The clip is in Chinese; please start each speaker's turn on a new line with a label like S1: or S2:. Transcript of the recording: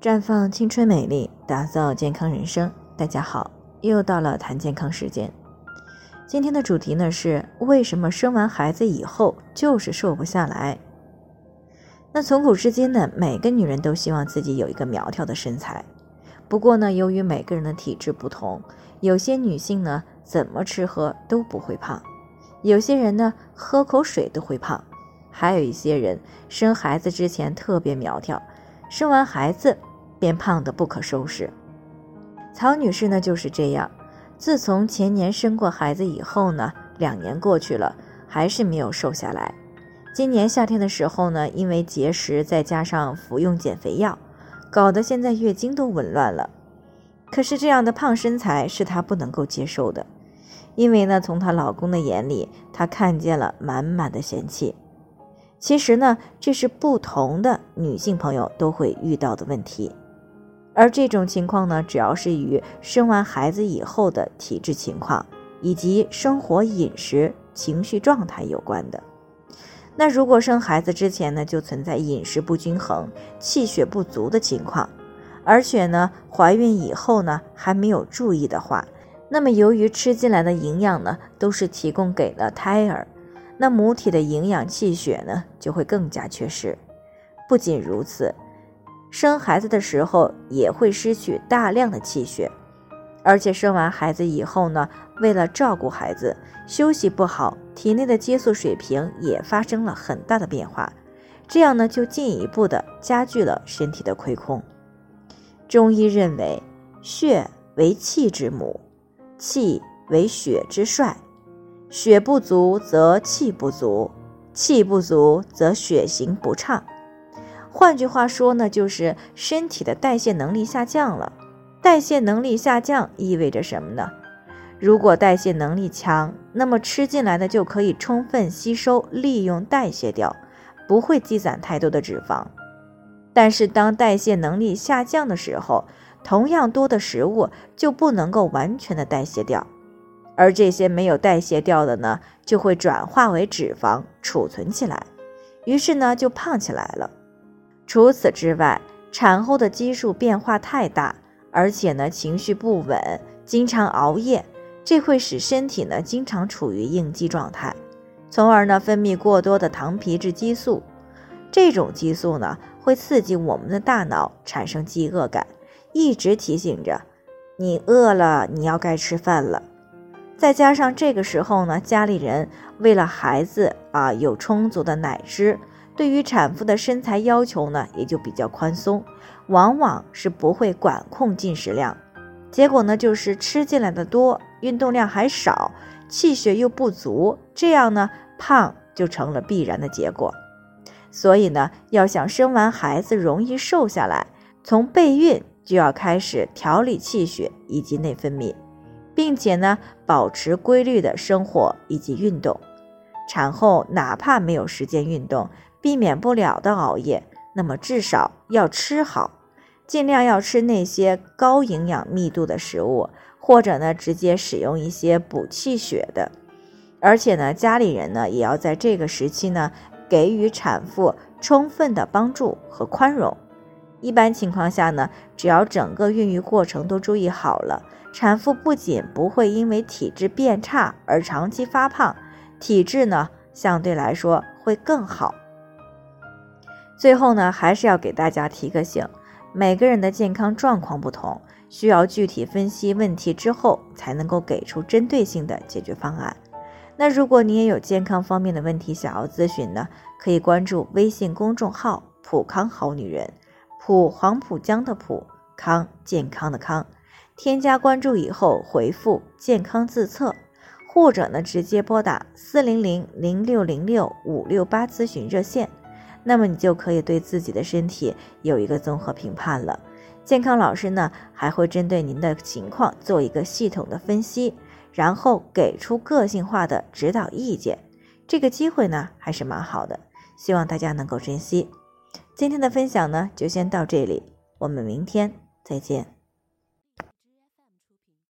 S1: 绽放青春美丽，打造健康人生。大家好，又到了谈健康时间。今天的主题呢是为什么生完孩子以后就是瘦不下来？那从古至今呢，每个女人都希望自己有一个苗条的身材。不过呢，由于每个人的体质不同，有些女性呢怎么吃喝都不会胖，有些人呢喝口水都会胖，还有一些人生孩子之前特别苗条，生完孩子。便胖得不可收拾。曹女士呢就是这样，自从前年生过孩子以后呢，两年过去了，还是没有瘦下来。今年夏天的时候呢，因为节食再加上服用减肥药，搞得现在月经都紊乱了。可是这样的胖身材是她不能够接受的，因为呢，从她老公的眼里，她看见了满满的嫌弃。其实呢，这是不同的女性朋友都会遇到的问题。而这种情况呢，主要是与生完孩子以后的体质情况以及生活饮食、情绪状态有关的。那如果生孩子之前呢，就存在饮食不均衡、气血不足的情况，而且呢，怀孕以后呢还没有注意的话，那么由于吃进来的营养呢都是提供给了胎儿，那母体的营养气血呢就会更加缺失。不仅如此。生孩子的时候也会失去大量的气血，而且生完孩子以后呢，为了照顾孩子，休息不好，体内的激素水平也发生了很大的变化，这样呢就进一步的加剧了身体的亏空。中医认为，血为气之母，气为血之帅，血不足则气不足，气不足则血行不畅。换句话说呢，就是身体的代谢能力下降了。代谢能力下降意味着什么呢？如果代谢能力强，那么吃进来的就可以充分吸收、利用、代谢掉，不会积攒太多的脂肪。但是当代谢能力下降的时候，同样多的食物就不能够完全的代谢掉，而这些没有代谢掉的呢，就会转化为脂肪储存起来，于是呢就胖起来了。除此之外，产后的激素变化太大，而且呢情绪不稳，经常熬夜，这会使身体呢经常处于应激状态，从而呢分泌过多的糖皮质激素。这种激素呢会刺激我们的大脑产生饥饿感，一直提醒着你饿了，你要该吃饭了。再加上这个时候呢，家里人为了孩子啊有充足的奶汁。对于产妇的身材要求呢，也就比较宽松，往往是不会管控进食量，结果呢就是吃进来的多，运动量还少，气血又不足，这样呢胖就成了必然的结果。所以呢，要想生完孩子容易瘦下来，从备孕就要开始调理气血以及内分泌，并且呢保持规律的生活以及运动。产后哪怕没有时间运动，避免不了的熬夜，那么至少要吃好，尽量要吃那些高营养密度的食物，或者呢直接使用一些补气血的。而且呢，家里人呢也要在这个时期呢给予产妇充分的帮助和宽容。一般情况下呢，只要整个孕育过程都注意好了，产妇不仅不会因为体质变差而长期发胖，体质呢相对来说会更好。最后呢，还是要给大家提个醒：每个人的健康状况不同，需要具体分析问题之后，才能够给出针对性的解决方案。那如果你也有健康方面的问题想要咨询呢，可以关注微信公众号“普康好女人”，普黄浦江的普康健康的康，添加关注以后回复“健康自测”，或者呢直接拨打四零零零六零六五六八咨询热线。那么你就可以对自己的身体有一个综合评判了。健康老师呢还会针对您的情况做一个系统的分析，然后给出个性化的指导意见。这个机会呢还是蛮好的，希望大家能够珍惜。今天的分享呢就先到这里，我们明天再见。